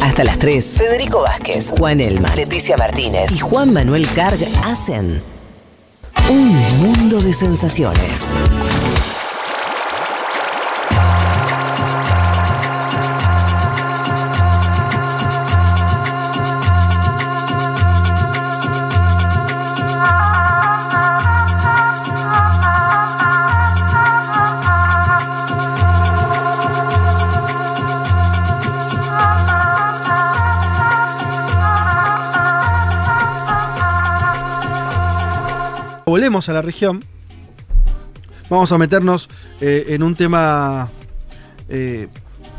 Hasta las 3, Federico Vázquez, Juan Elma, Leticia Martínez y Juan Manuel Carg hacen un mundo de sensaciones. A la región. Vamos a meternos eh, en un tema. eh,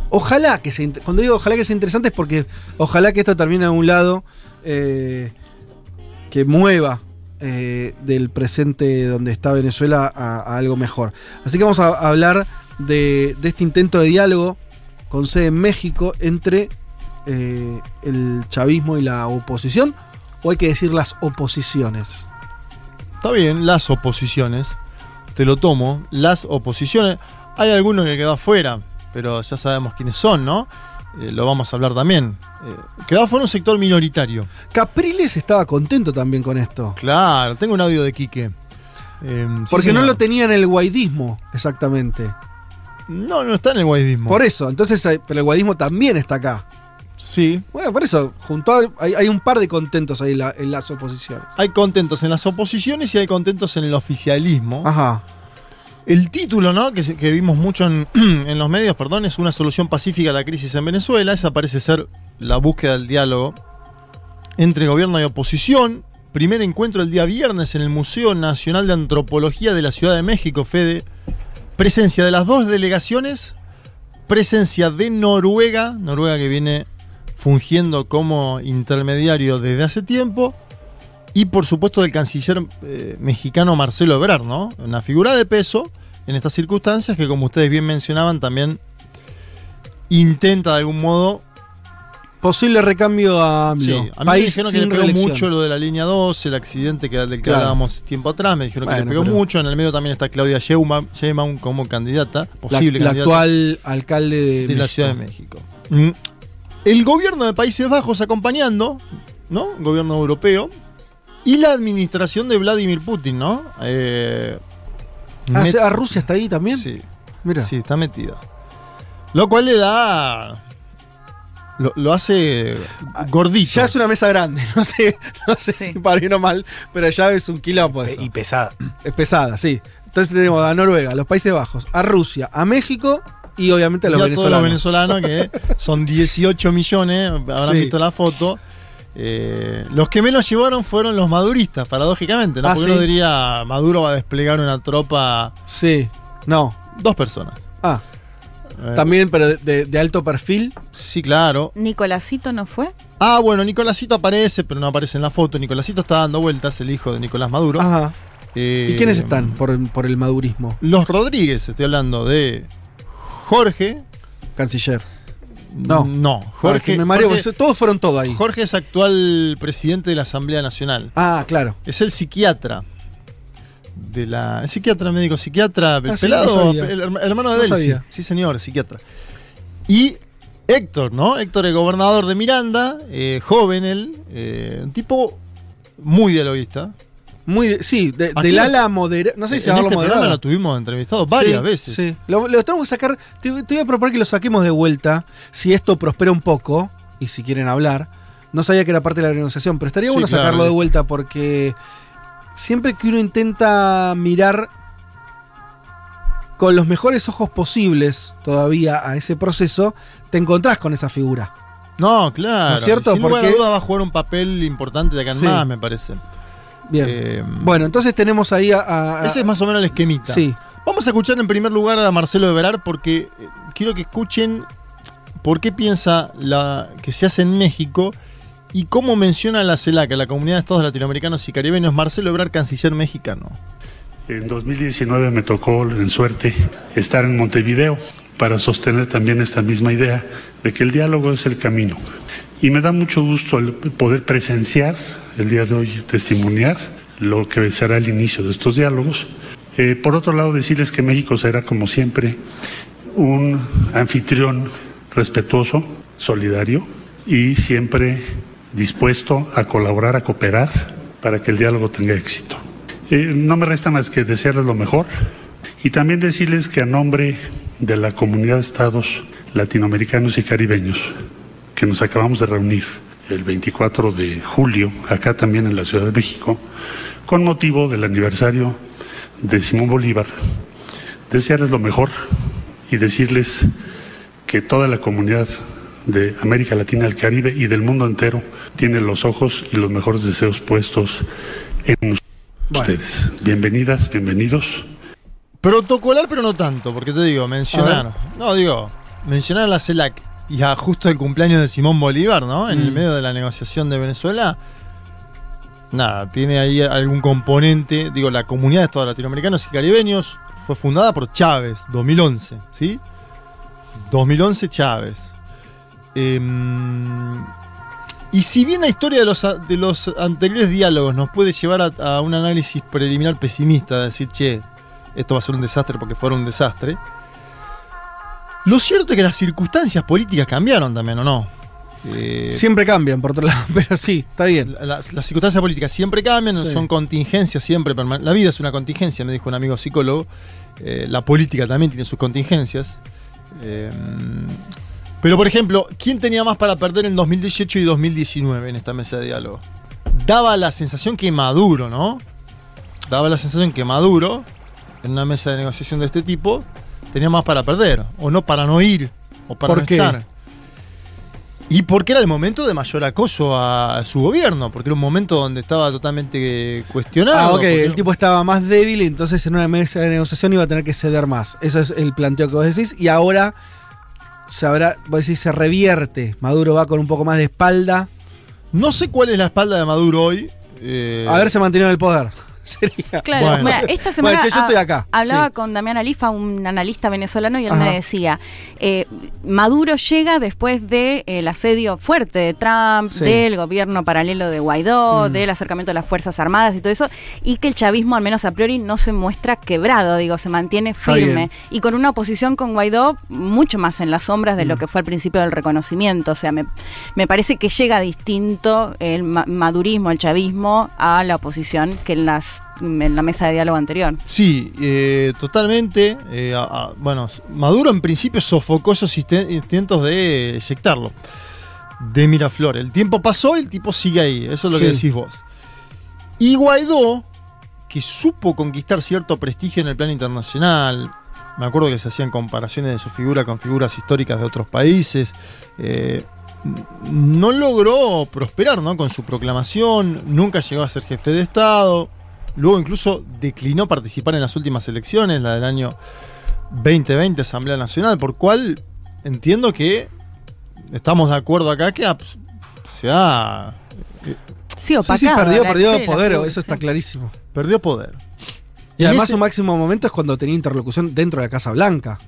ojalá que int- Cuando digo ojalá que sea interesante es porque ojalá que esto termine en un lado eh, que mueva del presente donde está Venezuela a, a algo mejor. Así que vamos a hablar de, este intento de diálogo con sede en México entre el chavismo y la oposición. O hay que decir las oposiciones. Está bien, las oposiciones. Te lo tomo. Las oposiciones. Hay algunos que quedó afuera, pero ya sabemos quiénes son, ¿no? Eh, lo vamos a hablar también. Eh, quedó afuera un sector minoritario. Capriles estaba contento también con esto. Claro, tengo un audio de Quique. Eh, sí, Porque no lo tenía en el guaidismo, exactamente. No, no está en el guaidismo. Por eso, entonces, eh, pero el guaidismo también está acá. Sí. Bueno, por eso, junto a- hay, hay un par de contentos ahí en, la- en las oposiciones. Hay contentos en las oposiciones y hay contentos en el oficialismo. Ajá. El título, ¿no? Que vimos mucho en, en los medios, perdón, es una solución pacífica a la crisis en Venezuela. Esa parece ser la búsqueda del diálogo entre gobierno y oposición. Primer encuentro el día viernes en el Museo Nacional de Antropología de la Ciudad de México, Fede. Presencia de las dos delegaciones. Presencia de Noruega, Noruega que viene fungiendo como intermediario desde hace tiempo. Y por supuesto del canciller eh, mexicano Marcelo Ebrard, ¿no? Una figura de peso en estas circunstancias que como ustedes bien mencionaban también intenta de algún modo... Posible recambio a AMLO. Sí, a mí me dijeron que le pegó reelección. mucho lo de la línea 2, el accidente que, del que Claro. hablábamos tiempo atrás, me dijeron que le pegó mucho, en el medio también está Claudia Sheinbaum, como candidata, La, posible la candidata actual alcalde de, de la. Ciudad de México. El gobierno de Países Bajos acompañando, ¿no? Gobierno europeo. Y la administración de Vladimir Putin, ¿no? Eh, Ah, met- ¿A Rusia está ahí también? Sí, Mira. sí, está metida. Lo cual le da. Lo, lo hace gordito. Ya es una mesa grande, no sé, no sé si para bien o mal, pero ya es un quilombo eso. Y pesada. Es pesada, sí. Entonces tenemos a Noruega, a los Países Bajos, a Rusia, a México y obviamente a Y los a todos los venezolanos. venezolanos, que son 18 millones, habrán Sí. visto la foto. Eh, los que menos llevaron fueron los maduristas, paradójicamente. ¿no? Ah, Porque sí. uno diría, Maduro va a desplegar una tropa. Sí, no. Dos personas. Ah, Eh, también, pero de, de- de alto perfil. Sí, claro. Nicolásito no fue. Ah, bueno, Nicolásito aparece, pero no aparece en la foto. Nicolásito está dando vueltas, el hijo de Nicolás Maduro. Ajá. Eh, ¿Y quiénes están por, por el madurismo? Los Rodríguez, estoy hablando de Jorge. Canciller. No. No, Jorge, me mareo, Jorge- todos fueron todos ahí. Jorge es actual presidente de la Asamblea Nacional. Ah, claro. Es el psiquiatra. De la. El psiquiatra, médico psiquiatra, Ah, sí, pelado, no sabía. el, herma- el hermano de No Delcy. Sí, señor, psiquiatra. Y Héctor, ¿no? Héctor, el gobernador de Miranda, eh, joven él, eh, un tipo muy dialoguista. Muy sí, de- del ala moderada. No sé si en llamarlo este moderada. lo tuvimos entrevistado varias Sí, veces. Sí. Lo, lo tenemos que sacar. Te, te voy a proponer que lo saquemos de vuelta. Si esto prospera un poco, y si quieren hablar. No sabía que era parte de la negociación, pero estaría Sí, bueno claro. sacarlo de vuelta porque siempre que uno intenta mirar con los mejores ojos posibles todavía a ese proceso, te encontrás con esa figura. No, claro. ¿No es cierto? Sin lugar a Porque- duda va a jugar un papel importante de acá en Sí. más, me parece. Bien. Eh, bueno, entonces tenemos ahí a. a- a- Ese es más o menos el esquemita. Sí. Vamos a escuchar en primer lugar a Marcelo Ebrard porque eh, quiero que escuchen por qué piensa la, que se hace en México y cómo menciona la CELAC, la Comunidad de Estados Latinoamericanos y Caribeños, Marcelo Ebrard, canciller mexicano. En 2019 me tocó en suerte estar en Montevideo para sostener también esta misma idea de que el diálogo es el camino. Y me da mucho gusto el poder presenciar el día de hoy, testimoniar lo que será el inicio de estos diálogos. Eh, por otro lado, decirles que México será, como siempre, un anfitrión respetuoso, solidario y siempre dispuesto a colaborar, a cooperar para que el diálogo tenga éxito. Eh, no me resta más que desearles lo mejor y también decirles que a nombre de la comunidad de estados latinoamericanos y caribeños que nos acabamos de reunir el 24 de julio, acá también en la Ciudad de México, con motivo del aniversario de Simón Bolívar, desearles lo mejor y decirles que toda la comunidad de América Latina, el Caribe y del mundo entero tiene los ojos y los mejores deseos puestos en ustedes. Bienvenidas, bienvenidos. Protocolar, pero no tanto, porque te digo, mencionar. No, digo, mencionar a la CELAC y a justo el cumpleaños de Simón Bolívar, ¿no? En el mm. medio de la negociación de Venezuela. Nada, tiene ahí algún componente. Digo, la comunidad de Estados latinoamericanos y caribeños fue fundada por Chávez, 2011, ¿sí? 2011 Chávez. Em, y si bien la historia de los, de los anteriores diálogos nos puede llevar a, a un análisis preliminar pesimista, de decir, che, esto va a ser un desastre porque fuera un desastre. Lo cierto es que las circunstancias políticas cambiaron también, ¿o no? Eh, siempre cambian, por otro lado, pero sí, está bien. Las, circunstancias políticas siempre cambian, son contingencias siempre. La vida es una contingencia, me dijo un amigo psicólogo. Eh, la política también tiene sus contingencias. Eh, pero, por ejemplo, ¿quién tenía más para perder en 2018 y 2019 en esta mesa de diálogo? Daba la sensación que Maduro, ¿no? Daba la sensación que Maduro en una mesa de negociación de este tipo, tenía más para perder, o no para no ir, o para no estar. Y porque era el momento de mayor acoso a, su gobierno, porque era un momento donde estaba totalmente cuestionado. Ah, ok, el tipo estaba más débil y entonces en una mesa de negociación iba a tener que ceder más. Eso es el planteo que vos decís. Y ahora se habrá, vos decís, se revierte. Maduro va con un poco más de espalda. No sé cuál es la espalda de Maduro hoy. Eh... Haberse mantenido en el poder. Claro, esta semana hablaba con Damián Alifa, un analista venezolano, y él me decía, eh, Maduro llega después del el asedio fuerte de Trump, del gobierno paralelo de Guaidó, mm. del acercamiento de las Fuerzas Armadas y todo eso, y que el chavismo, al menos a priori, no se muestra quebrado, digo, se mantiene firme, y con una oposición con Guaidó mucho más en las sombras de lo mm. que fue al principio del reconocimiento, o sea, me, me parece que llega distinto el madurismo, el chavismo, a la oposición que en las en la mesa de diálogo anterior. Sí, eh, totalmente. Eh, bueno, Maduro en principio sofocó esos intentos de eyectarlo. De Miraflores. El tiempo pasó y el tipo sigue ahí. Eso es lo que decís vos. Y Guaidó, que supo conquistar cierto prestigio en el plano internacional. Me acuerdo que se hacían comparaciones de su figura con figuras históricas de otros países. Eh, no logró prosperar ¿no? con su proclamación, nunca llegó a ser jefe de Estado, Luego incluso declinó participar en las últimas elecciones, la del año 2020, Asamblea Nacional, por cual entiendo que estamos de acuerdo acá que se ha... Sí, sí, sí, perdió, perdió poder, eso está clarísimo. Perdió poder. Y, además su máximo momento es cuando tenía interlocución dentro de la Casa Blanca.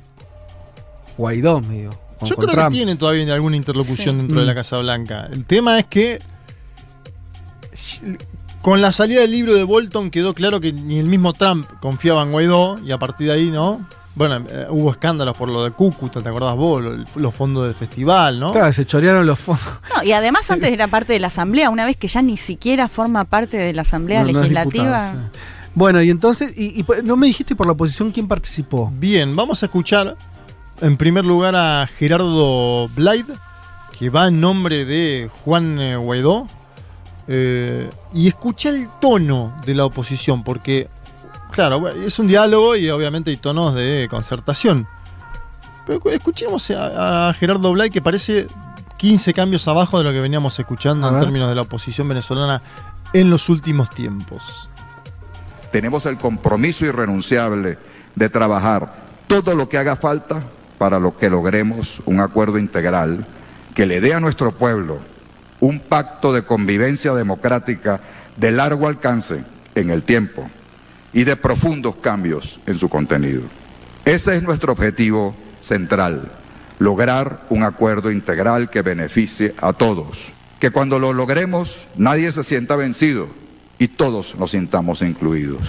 Guaidó, medio. Yo creo que tiene todavía alguna interlocución dentro de la mm. Casa Blanca. El tema es que con la salida del libro de Bolton quedó claro que ni el mismo Trump confiaba en Guaidó y a partir de ahí, ¿no? Bueno, eh, hubo escándalos por lo de Cúcuta, ¿te acordás vos? Los, fondos del festival, ¿no? Claro, se chorearon los fondos. No, y además antes era parte de la asamblea, una vez que ya ni siquiera forma parte de la asamblea legislativa. Bueno, y entonces, y, no me dijiste por la oposición quién participó. Bien, vamos a escuchar en primer lugar a Gerardo Blyde, que va en nombre de Juan eh, Guaidó, eh, y escuché el tono de la oposición, porque, claro, es un diálogo y obviamente hay tonos de concertación. Pero escuchemos a, Gerardo Blay, que parece 15 cambios abajo de lo que veníamos escuchando en términos de la oposición venezolana en los últimos tiempos. Tenemos el compromiso irrenunciable de trabajar todo lo que haga falta para lo que logremos un acuerdo integral que le dé a nuestro pueblo un pacto de convivencia democrática de largo alcance en el tiempo y de profundos cambios en su contenido. Ese es nuestro objetivo central, lograr un acuerdo integral que beneficie a todos, que cuando lo logremos nadie se sienta vencido y todos nos sintamos incluidos.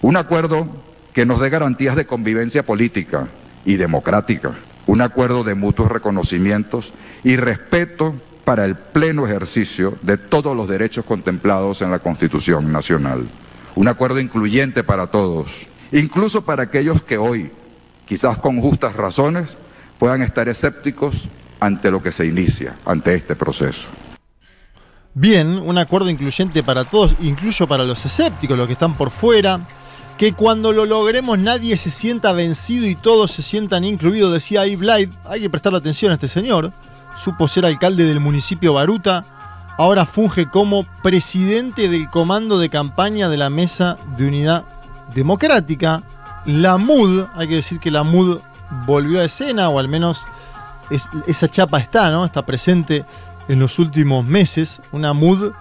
Un acuerdo que nos dé garantías de convivencia política y democrática, un acuerdo de mutuos reconocimientos y respeto para el pleno ejercicio de todos los derechos contemplados en la Constitución Nacional. Un acuerdo incluyente para todos, incluso para aquellos que hoy, quizás con justas razones, puedan estar escépticos ante lo que se inicia, ante este proceso. Bien, un acuerdo incluyente para todos, incluso para los escépticos, los que están por fuera, que cuando lo logremos nadie se sienta vencido y todos se sientan incluidos, decía Iblide. Hay que prestar atención a este señor. Supo ser alcalde del municipio Baruta. Ahora funge como presidente del comando de campaña de la Mesa de Unidad Democrática. La MUD, hay que decir que la MUD volvió a escena, o al menos esa chapa está, ¿no? Está presente en los últimos meses. Una MUD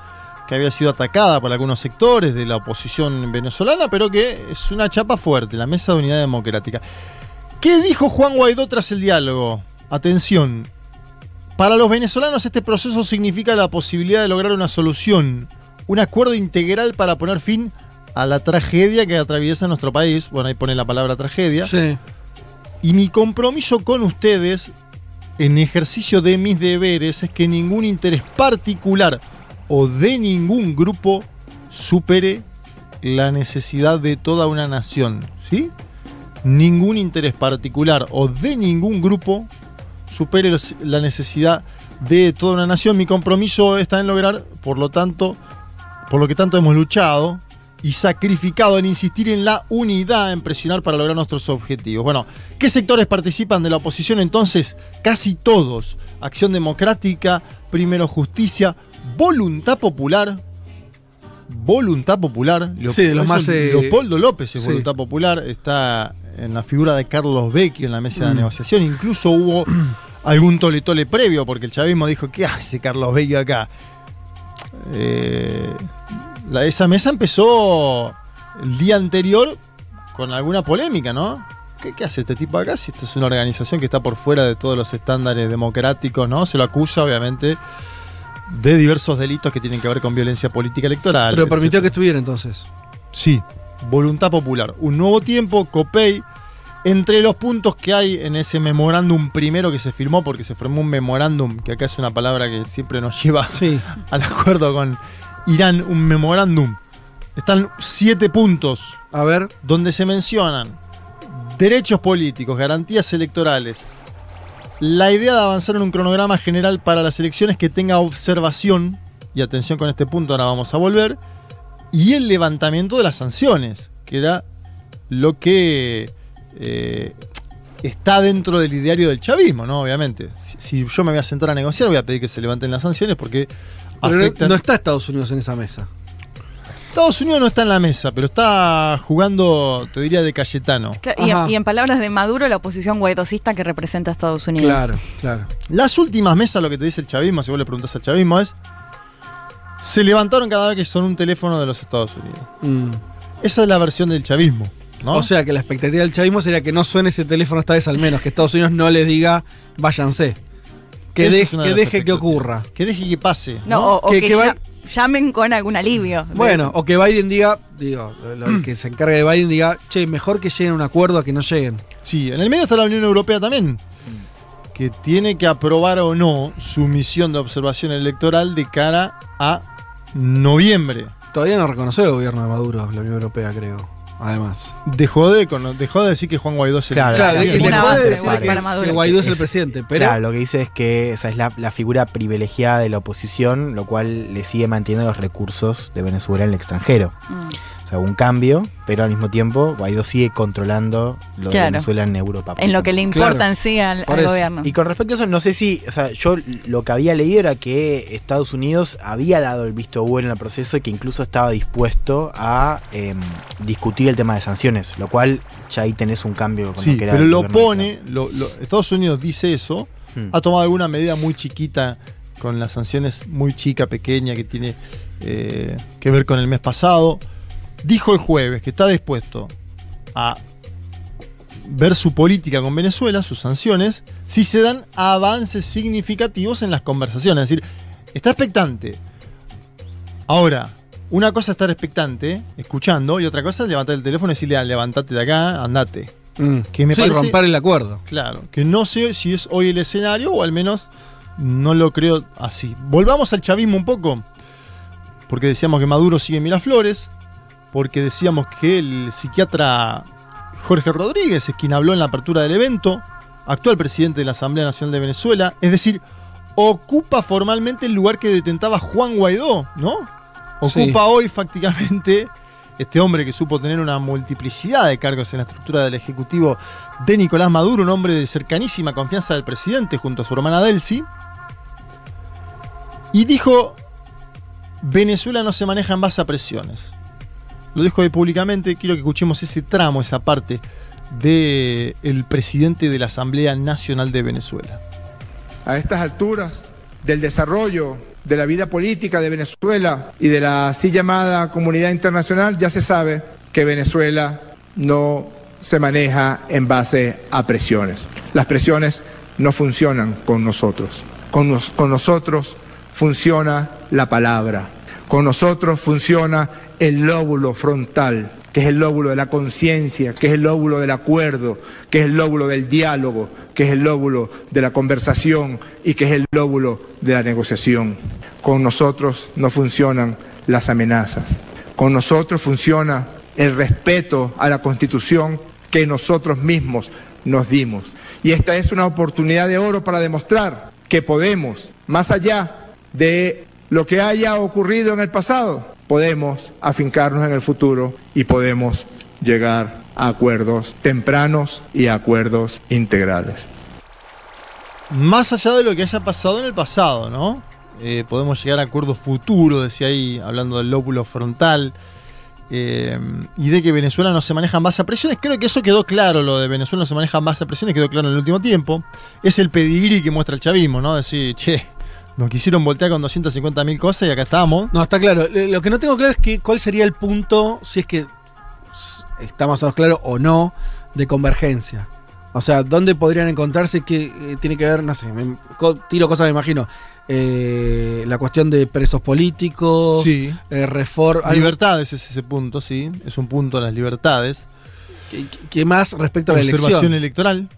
que había sido atacada por algunos sectores de la oposición venezolana, pero que es una chapa fuerte, la Mesa de Unidad Democrática. ¿Qué dijo Juan Guaidó tras el diálogo? Atención, para los venezolanos este proceso significa la posibilidad de lograr una solución, un acuerdo integral para poner fin a la tragedia que atraviesa nuestro país. Bueno, ahí pone la palabra tragedia. Sí. Y mi compromiso con ustedes en ejercicio de mis deberes es que ningún interés particular o de ningún grupo supere la necesidad de toda una nación, ¿sí? Ningún interés particular o de ningún grupo supere la necesidad de toda una nación. Mi compromiso está en lograr, por lo tanto, por lo que tanto hemos luchado y sacrificado en insistir en la unidad, en presionar para lograr nuestros objetivos. Bueno, ¿qué sectores participan de la oposición entonces? Casi todos. Acción Democrática, Primero Justicia, voluntad popular. Voluntad popular. sí, de los más. Eh, Leopoldo López es voluntad popular. Está en la figura de Carlos Vecchio en la mesa de mm. negociación. Incluso hubo algún tole tole previo, porque el chavismo dijo: ¿Qué hace Carlos Vecchio acá? Eh, esa mesa empezó el día anterior con alguna polémica, ¿no? ¿Qué, ¿Qué, hace este tipo acá? Si esta es una organización que está por fuera de todos los estándares democráticos, ¿no? Se lo acusa, obviamente, de diversos delitos que tienen que ver con violencia política electoral. Pero permitió que estuviera entonces. Sí, voluntad popular. Un nuevo tiempo, COPEI. Entre los puntos que hay en ese memorándum primero que se firmó, porque se firmó un memorándum, que acá es una palabra que siempre nos lleva al acuerdo con Irán, un memorándum. Están siete puntos. A ver. Donde se mencionan derechos políticos, garantías electorales, la idea de avanzar en un cronograma general para las elecciones que tenga observación, y atención con este punto, ahora vamos a volver, y el levantamiento de las sanciones, que era lo que eh, está dentro del ideario del chavismo, ¿no? Obviamente. Si, yo me voy a sentar a negociar, voy a pedir que se levanten las sanciones porque... no está Estados Unidos en esa mesa. Estados Unidos no está en la mesa, pero está jugando, te diría, de Cayetano. Y, en palabras de Maduro, la oposición guaidocista que representa a Estados Unidos. Claro, claro. Las últimas mesas, lo que te dice el chavismo, si vos le preguntás al chavismo, es. Se levantaron cada vez que son un teléfono de los Estados Unidos. Mm. Esa es la versión del chavismo. ¿No? O sea que la expectativa del chavismo sería que no suene ese teléfono esta vez al menos, que Estados Unidos no les diga váyanse. Que, deje que ocurra. Que deje que pase. No, O, que, llamen con algún alivio. Bueno, o que Biden diga, digo, lo, que se encargue de Biden diga, che, mejor que lleguen a un acuerdo a que no lleguen. Sí, en el medio está la Unión Europea también, que tiene que aprobar o no su misión de observación electoral de cara a noviembre. Todavía no reconoce el gobierno de Maduro, la Unión Europea, creo además. Dejó de, dejó de decir que Juan Guaidó es el claro, claro, dejó de decir que, Guaidó es, el presidente. Pero... Claro, lo que dice es que esa es la, la, figura privilegiada de la oposición, lo cual le sigue manteniendo los recursos de Venezuela en el extranjero. Mm un cambio, pero al mismo tiempo Guaidó sigue controlando lo de Venezuela en Europa. En lo que le importa en sí al, gobierno. Y con respecto a eso, no sé si, o sea, yo lo que había leído era que Estados Unidos había dado el visto bueno en el proceso y que incluso estaba dispuesto a em, discutir el tema de sanciones, lo cual ya ahí tenés un cambio. Con sí, pero lo pone, Estados Unidos dice eso, hmm. ha tomado alguna medida muy chiquita con las sanciones muy chica, pequeña, que tiene eh, que ver con el mes pasado dijo el jueves que está dispuesto a ver su política con Venezuela, sus sanciones, si se dan avances significativos en las conversaciones. Es decir, está expectante. Ahora, una cosa es estar expectante, escuchando, y otra cosa es levantar el teléfono y decirle, ah, levantate de acá, andate. Mm. Que me sí, romper el acuerdo. Claro, que no sé si es hoy el escenario o al menos no lo creo así. Volvamos al chavismo un poco, porque decíamos que Maduro sigue en Miraflores, porque decíamos que el psiquiatra Jorge Rodríguez es quien habló en la apertura del evento, actual presidente de la Asamblea Nacional de Venezuela, es decir, ocupa formalmente el lugar que detentaba Juan Guaidó, ¿no? Ocupa hoy prácticamente este hombre que supo tener una multiplicidad de cargos en la estructura del Ejecutivo de Nicolás Maduro, un hombre de cercanísima confianza del presidente junto a su hermana Delcy, y dijo, Venezuela no se maneja en base a presiones. Lo dijo ahí públicamente, quiero que escuchemos ese tramo, esa parte del presidente de la Asamblea Nacional de Venezuela. A estas alturas del desarrollo de la vida política de Venezuela y de la así llamada comunidad internacional, ya se sabe que Venezuela no se maneja en base a presiones. Las presiones no funcionan con nosotros. Con, con nosotros funciona la palabra. Con nosotros funciona el lóbulo frontal, que es el lóbulo de la conciencia, que es el lóbulo del acuerdo, que es el lóbulo del diálogo, que es el lóbulo de la conversación y que es el lóbulo de la negociación. Con nosotros no funcionan las amenazas. Con nosotros funciona el respeto a la Constitución que nosotros mismos nos dimos. Y esta es una oportunidad de oro para demostrar que podemos, más allá de lo que haya ocurrido en el pasado, podemos afincarnos en el futuro y podemos llegar a acuerdos tempranos y acuerdos integrales. Más allá de lo que haya pasado en el pasado, ¿no? Eh, podemos llegar a acuerdos futuros, decía ahí, hablando del lóbulo frontal. Eh, y de que Venezuela no se maneja base a presiones. Creo que eso quedó claro, lo de Venezuela no se maneja base a presiones, quedó claro en el último tiempo. Es el pedigrí que muestra el chavismo, ¿no? Decir, che, nos quisieron voltear con 250 mil cosas y acá estamos. No, está claro. Lo que no tengo claro es que cuál sería el punto, si es que estamos más claro o no, de convergencia. O sea, ¿dónde podrían encontrarse que eh, tiene que ver, no sé, tiro cosas, me imagino, eh, la cuestión de presos políticos, sí. Eh, reforma... Libertades es ese punto, sí, es un punto las libertades. ¿Qué, más respecto a la elección? Observación electoral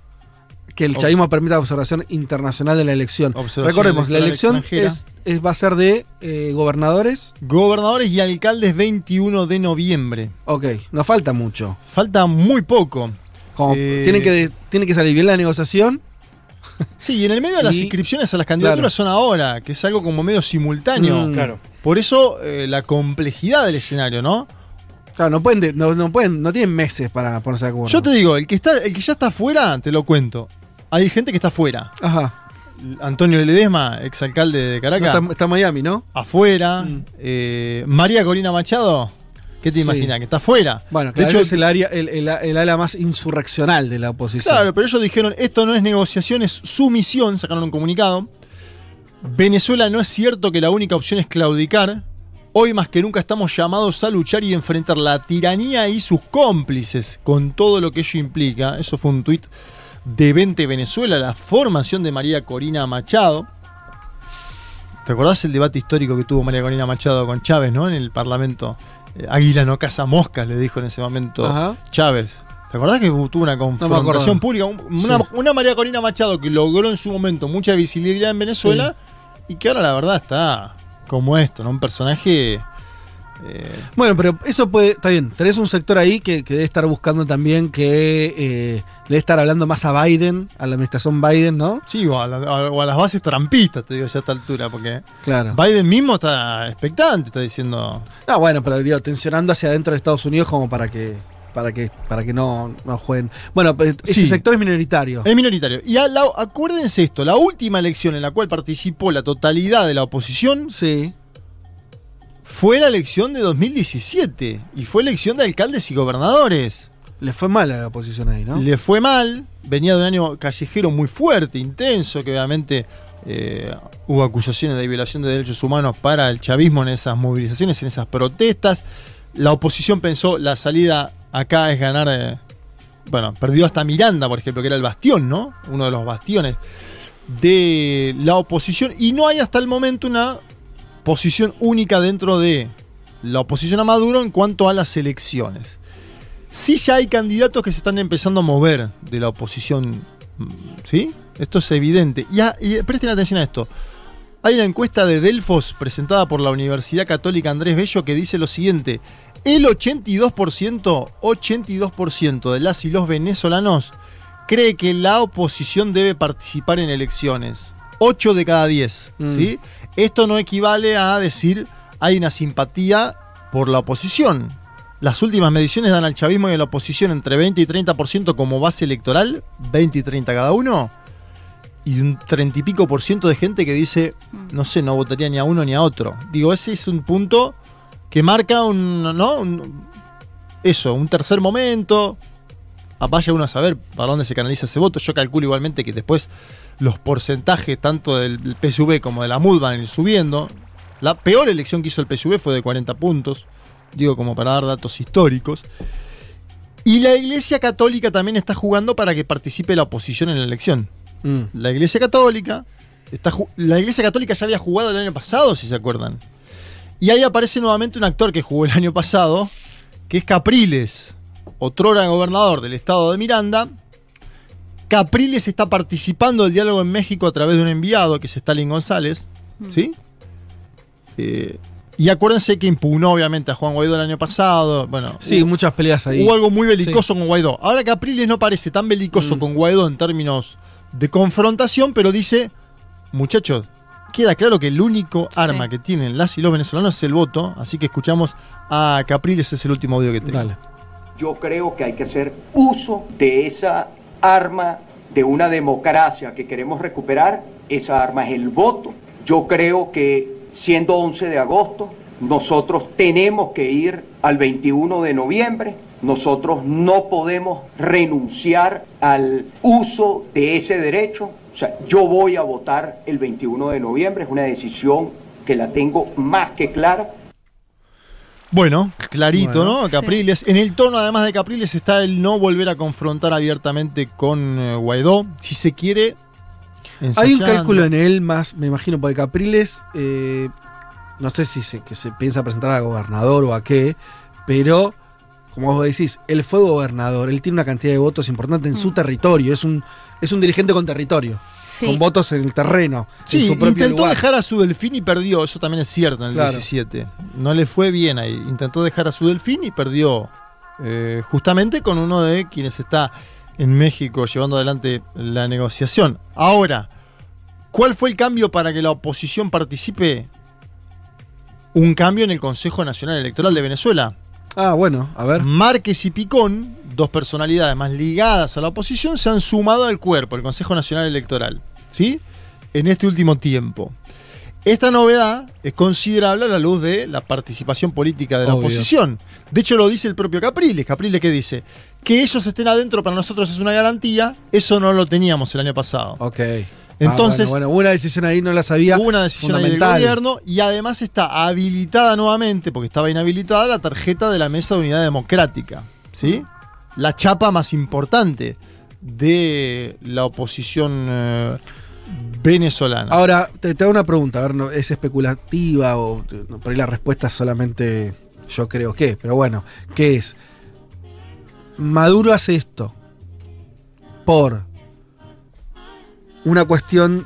que el chavismo permita observación internacional de la elección. Recordemos, la elección es, va a ser de eh, gobernadores. Gobernadores y alcaldes 21 de noviembre. Ok, no falta mucho. Falta muy poco. Eh, tiene, que, tiene que salir bien la negociación. Sí, y en el medio de las inscripciones a las candidaturas son ahora, que es algo como medio simultáneo. Mm. claro. Por eso eh, la complejidad del escenario, ¿no? Claro, no pueden, no, pueden, no tienen meses para ponerse de acuerdo. Yo te digo, el que está, el que ya está afuera, te lo cuento hay gente que está afuera. Ajá. Antonio Ledesma, exalcalde de Caracas. está, en Miami, ¿no? Afuera. Mm. Eh, María Corina Machado. ¿Qué te imaginas? Que está afuera. Bueno, de hecho es el, área, el, ala más insurreccional de la oposición. Claro, pero ellos dijeron, esto no es negociación, es sumisión, sacaron un comunicado. Venezuela no es cierto que la única opción es claudicar. Hoy más que nunca estamos llamados a luchar y enfrentar la tiranía y sus cómplices, con todo lo que ello implica. Eso fue un tuit de 20 Venezuela, la formación de María Corina Machado. ¿Te acordás el debate histórico que tuvo María Corina Machado con Chávez, ¿no? En el Parlamento. Eh, Águila no caza moscas, le dijo en ese momento Chávez. ¿Te acordás que tuvo una confrontación pública? Una, María Corina Machado que logró en su momento mucha visibilidad en Venezuela y que ahora la verdad está como esto, ¿no? Un personaje eh, bueno, pero eso puede, está bien, tenés un sector ahí que, debe estar buscando también que eh, debe estar hablando más a Biden, a la administración Biden, ¿no? Sí, o a, las bases trampistas, te digo ya a esta altura, porque claro. Biden mismo está expectante, está diciendo... Ah, bueno, pero digo, tensionando hacia adentro de Estados Unidos como para que para que, para que no, no jueguen. Bueno, pues, ese sector es minoritario. Es minoritario. Y acuérdense esto, la última elección en la cual participó la totalidad de la oposición sí fue la elección de 2017 y fue elección de alcaldes y gobernadores. Le fue mal a la oposición ahí, ¿no? Le fue mal, venía de un año callejero muy fuerte, intenso, que obviamente eh, hubo acusaciones de violación de derechos humanos para el chavismo en esas movilizaciones, en esas protestas. La oposición pensó, la salida acá es ganar... Eh, bueno, perdió hasta Miranda, por ejemplo, que era el bastión, ¿no? Uno de los bastiones de la oposición. Y no hay hasta el momento una posición única dentro de la oposición a Maduro en cuanto a las elecciones. Sí ya hay candidatos que se están empezando a mover de la oposición, ¿sí? Esto es evidente. Y, presten atención a esto. Hay una encuesta de Delfos presentada por la Universidad Católica Andrés Bello que dice lo siguiente. El 82%, 82% de las y los venezolanos cree que la oposición debe participar en elecciones. 8 de cada 10. Mm. ¿sí? Esto no equivale a decir hay una simpatía por la oposición. Las últimas mediciones dan al chavismo y a la oposición entre 20 y 30% como base electoral, 20 y 30 cada uno, y un 30 y pico por ciento de gente que dice, no sé, no votaría ni a uno ni a otro. Digo, ese es un punto que marca un, ¿no? eso, un tercer momento. Vaya uno a saber para dónde se canaliza ese voto. Yo calculo igualmente que después los porcentajes tanto del PSV como de la MUD van a ir subiendo. La peor elección que hizo el PSV fue de 40 puntos digo como para dar datos históricos. Y la Iglesia Católica también está jugando para que participe la oposición en la elección. Mm. La Iglesia Católica, está, la Iglesia Católica ya había jugado el año pasado, si se acuerdan. Y ahí aparece nuevamente un actor que jugó el año pasado, que es Capriles, otrora gobernador del estado de Miranda. Capriles está participando del diálogo en México a través de un enviado, que es Stalin González. Mm. ¿Sí? Eh, y acuérdense que impugnó obviamente a Juan Guaidó el año pasado. Bueno, sí, muchas peleas ahí. Hubo algo muy belicoso con Guaidó. Ahora Capriles no parece tan belicoso mm. con Guaidó en términos de confrontación, pero dice, muchachos, queda claro que el único arma que tienen las y los venezolanos es el voto, así que escuchamos a Capriles, es el último audio que tengo. Dale. Yo creo que hay que hacer uso de esa arma de una democracia que queremos recuperar. Esa arma es el voto. Yo creo que siendo 11 de agosto, nosotros tenemos que ir al 21 de noviembre, nosotros no podemos renunciar al uso de ese derecho. O sea, yo voy a votar el 21 de noviembre, es una decisión que la tengo más que clara. Bueno, clarito, ¿no? Capriles. En el tono, además de Capriles, está el no volver a confrontar abiertamente con eh, Guaidó. Si se quiere, hay un cálculo en él más, me imagino, porque Capriles, eh, no sé si se, que se piensa presentar a gobernador o a qué, pero como vos decís, él fue gobernador, él tiene una cantidad de votos importante en su mm. territorio, es un, es un dirigente con territorio. Con votos en el terreno. Sí, en su propio intentó dejar a su delfín y perdió, eso también es cierto en el 17. No le fue bien ahí. Intentó dejar a su delfín y perdió eh, justamente con uno de quienes está en México llevando adelante la negociación. Ahora, ¿cuál fue el cambio para que la oposición participe? Un cambio en el Consejo Nacional Electoral de Venezuela. Ah, bueno, a ver. Márquez y Picón, dos personalidades más ligadas a la oposición, se han sumado al cuerpo, el Consejo Nacional Electoral. ¿Sí? En este último tiempo. Esta novedad es considerable a la luz de la participación política de la oposición. De hecho, lo dice el propio Capriles. Capriles que dice que ellos estén adentro para nosotros es una garantía. Eso no lo teníamos el año pasado. Ok. Entonces, ah, bueno, hubo una decisión ahí, no la sabía. Una decisión ahí del gobierno y además está habilitada nuevamente, porque estaba inhabilitada, la tarjeta de la Mesa de Unidad Democrática. ¿Sí? La chapa más importante de la oposición. Eh, venezolana. Ahora, te, hago una pregunta, a ver, no, ¿es especulativa o por ahí la respuesta es solamente yo creo que, pero bueno, ¿qué es? Maduro hace esto por una cuestión...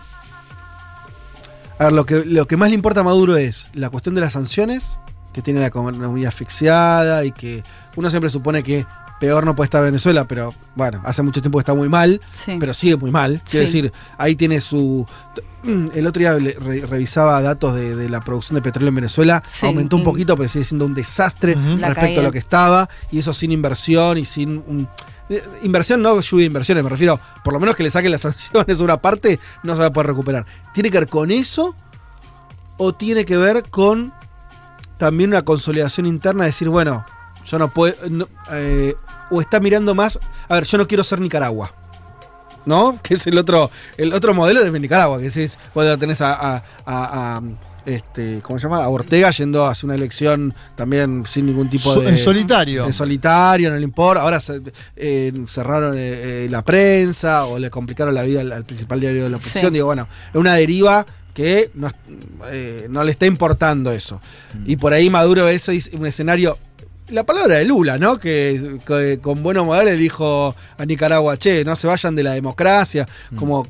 A ver, lo que, lo que más le importa a Maduro es la cuestión de las sanciones, que tiene la economía asfixiada y que uno siempre supone que peor no puede estar Venezuela, pero bueno, hace mucho tiempo que está muy mal, pero sigue muy mal. Quiero decir, ahí tiene su. El otro día revisaba datos de, la producción de petróleo en Venezuela, aumentó un poquito, pero sigue siendo un desastre respecto a lo que estaba, y eso sin inversión y sin. Eh, inversión no lluvia de inversiones, me refiero, por lo menos que le saquen las sanciones una parte, no se va a poder recuperar. ¿Tiene que ver con eso? ¿O tiene que ver con también una consolidación interna? Decir, bueno, yo no puedo. Eh, o está mirando más. A ver, yo no quiero ser Nicaragua. ¿No? Que es el otro, el otro modelo de Nicaragua, que es cuando tenés a, este, ¿cómo se llama? A Ortega yendo hacia una elección también sin ningún tipo de. En solitario. En solitario, no le importa. Ahora eh, cerraron eh, la prensa o le complicaron la vida al, principal diario de la oposición. Digo, bueno, es una deriva que no, no le está importando eso. Mm. Y por ahí Maduro eso es un escenario la palabra de Lula, ¿no? Que, con buenos modales dijo a Nicaragua, che, no se vayan de la democracia, mm. como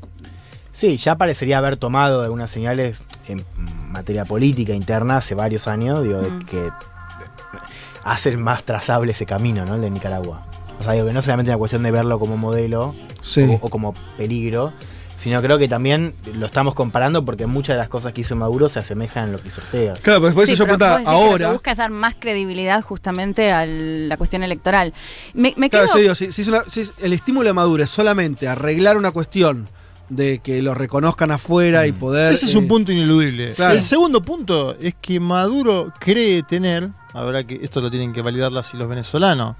Sí, ya parecería haber tomado algunas señales en materia política interna hace varios años, digo, de mm. que hacen más trazable ese camino, ¿no? El de Nicaragua. O sea, digo que no solamente una cuestión de verlo como modelo o, como peligro, sino creo que también lo estamos comparando porque muchas de las cosas que hizo Maduro se asemejan a lo que hizo Ortega. Claro, pues por eso yo pregunta ahora. Lo que busca es dar más credibilidad justamente a la cuestión electoral. Me, claro, yo digo, si, el estímulo de Maduro es solamente arreglar una cuestión de que lo reconozcan afuera y mm. poder. Ese es un eh, punto ineludible. El segundo punto es que Maduro cree tener, habrá que esto lo tienen que validar las y los venezolanos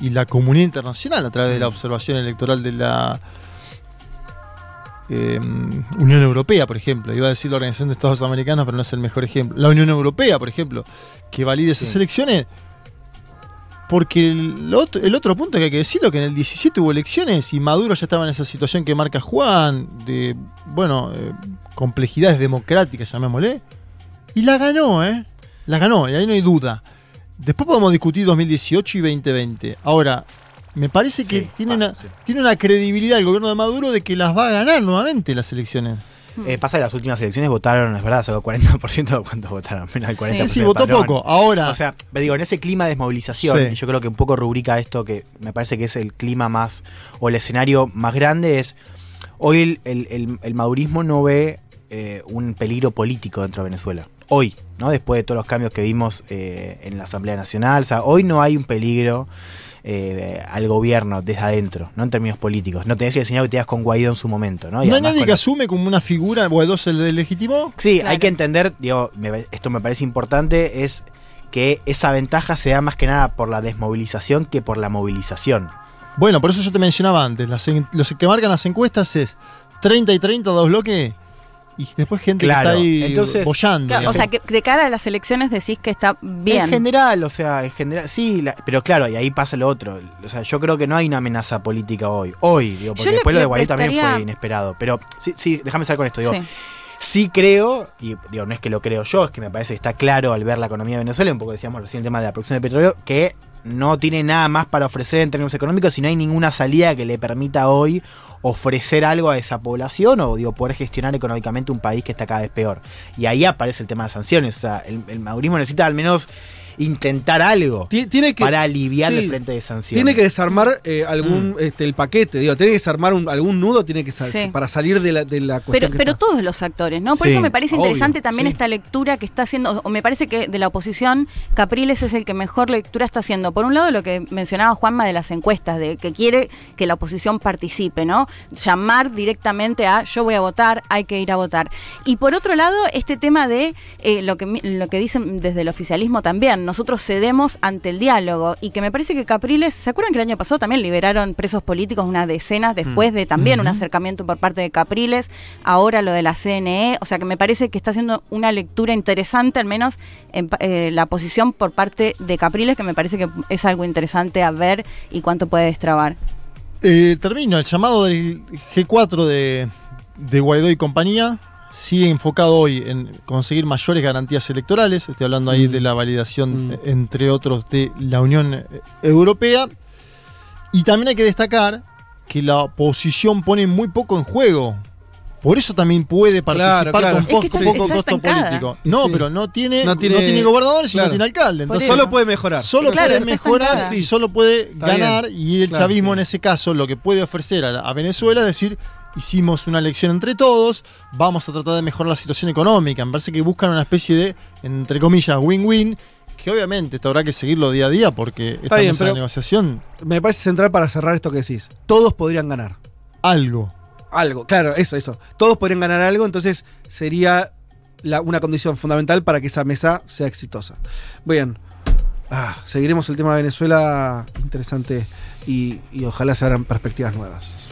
y la comunidad internacional a través de la observación electoral de la eh, Unión Europea, por ejemplo. Iba a decir la Organización de Estados Americanos, pero no es el mejor ejemplo. La Unión Europea, por ejemplo, que valide esas elecciones. Porque el otro, punto que hay que decirlo, que en el 17 hubo elecciones y Maduro ya estaba en esa situación que marca Juan, de, bueno, eh, complejidades democráticas, llamémosle. Y la ganó, ¿eh? La ganó, y ahí no hay duda. Después podemos discutir 2018 y 2020. Ahora, me parece que tiene, una, tiene una credibilidad el gobierno de Maduro de que las va a ganar nuevamente las elecciones. Eh, pasa que las últimas elecciones votaron, es verdad, solo 40% de cuántos votaron, menos del 40%. Sí, sí votó poco. Ahora. O sea, me digo, en ese clima de desmovilización, y yo creo que un poco rubrica esto que me parece que es el clima más, o el escenario más grande, es hoy el, madurismo no ve eh, un peligro político dentro de Venezuela. Hoy, ¿no? Después de todos los cambios que vimos eh, en la Asamblea Nacional, o sea, hoy no hay un peligro eh, al gobierno desde adentro, no en términos políticos. No tenés que enseñar que te das con Guaidó en su momento. ¿No, ¿No hay nadie que asume como una figura, Guaidó se el legítimo? Sí, hay que entender, digo, esto me parece importante, es que esa ventaja se da más que nada por la desmovilización que por la movilización. Bueno, por eso yo te mencionaba antes, las, los que marcan las encuestas es 30 y 30, dos bloques, y después gente que está ahí Entonces, o sea, que de cara a las elecciones decís que está bien. En general, o sea, en general, sí, pero claro, y ahí pasa lo otro. O sea, yo creo que no hay una amenaza política hoy. Hoy, digo, porque después lo de Guaidó también fue inesperado. Pero sí, sí, déjame salir con esto, digo. Sí. creo, y digo, no es que lo creo yo, es que me parece que está claro al ver la economía de Venezuela, un poco decíamos recién el tema de la producción de petróleo, que no tiene nada más para ofrecer en términos económicos y no hay ninguna salida que le permita hoy ofrecer algo a esa población o digo, poder gestionar económicamente un país que está cada vez peor. Y ahí aparece el tema de sanciones. O sea, el, el maurismo necesita al menos intentar algo tiene que, para aliviar el frente de sanciones. Tiene que desarmar eh, algún mm. este, el paquete, digo, tiene que desarmar algún nudo, tiene que para salir de la, de la cuestión. Pero, pero todos los actores, ¿no? Por eso me parece interesante también esta lectura que está haciendo, o me parece que de la oposición, Capriles es el que mejor lectura está haciendo. Por un lado, lo que mencionaba Juanma de las encuestas, de que quiere que la oposición participe, ¿no? Llamar directamente a yo voy a votar, hay que ir a votar. Y por otro lado, este tema de eh, lo, que, lo que dicen desde el oficialismo también, nosotros cedemos ante el diálogo. Y que me parece que Capriles, ¿se acuerdan que el año pasado también liberaron presos políticos unas decenas después de también un acercamiento por parte de Capriles, ahora lo de la CNE, o sea que me parece que está haciendo una lectura interesante, al menos en eh, la posición por parte de Capriles, que me parece que es algo interesante a ver y cuánto puede destrabar. Eh, termino. El llamado del G4 de, de Guaidó y compañía sigue enfocado hoy en conseguir mayores garantías electorales. Estoy hablando ahí de la mm. validación, mm. entre otros, de la Unión Europea. Y también hay que destacar que la oposición pone muy poco en juego. Por eso también puede participar con poco, costo político. No, pero no tiene, no tiene, gobernadores y no tiene alcalde. Entonces, solo puede mejorar. Solo puede mejorar, sí, solo puede ganar. y el chavismo en ese caso lo que puede ofrecer a, a Venezuela es decir, hicimos una elección entre todos, vamos a tratar de mejorar la situación económica. Me parece que buscan una especie de, entre comillas, win-win, que obviamente esto habrá que seguirlo día a día porque esta bien, negociación. Me parece central para cerrar esto que decís. Todos podrían ganar. Algo. Algo, claro, eso, eso. Todos podrían ganar algo, entonces sería una condición fundamental para que esa mesa sea exitosa. Bien. Ah, seguiremos el tema de Venezuela interesante y, y ojalá se abran perspectivas nuevas.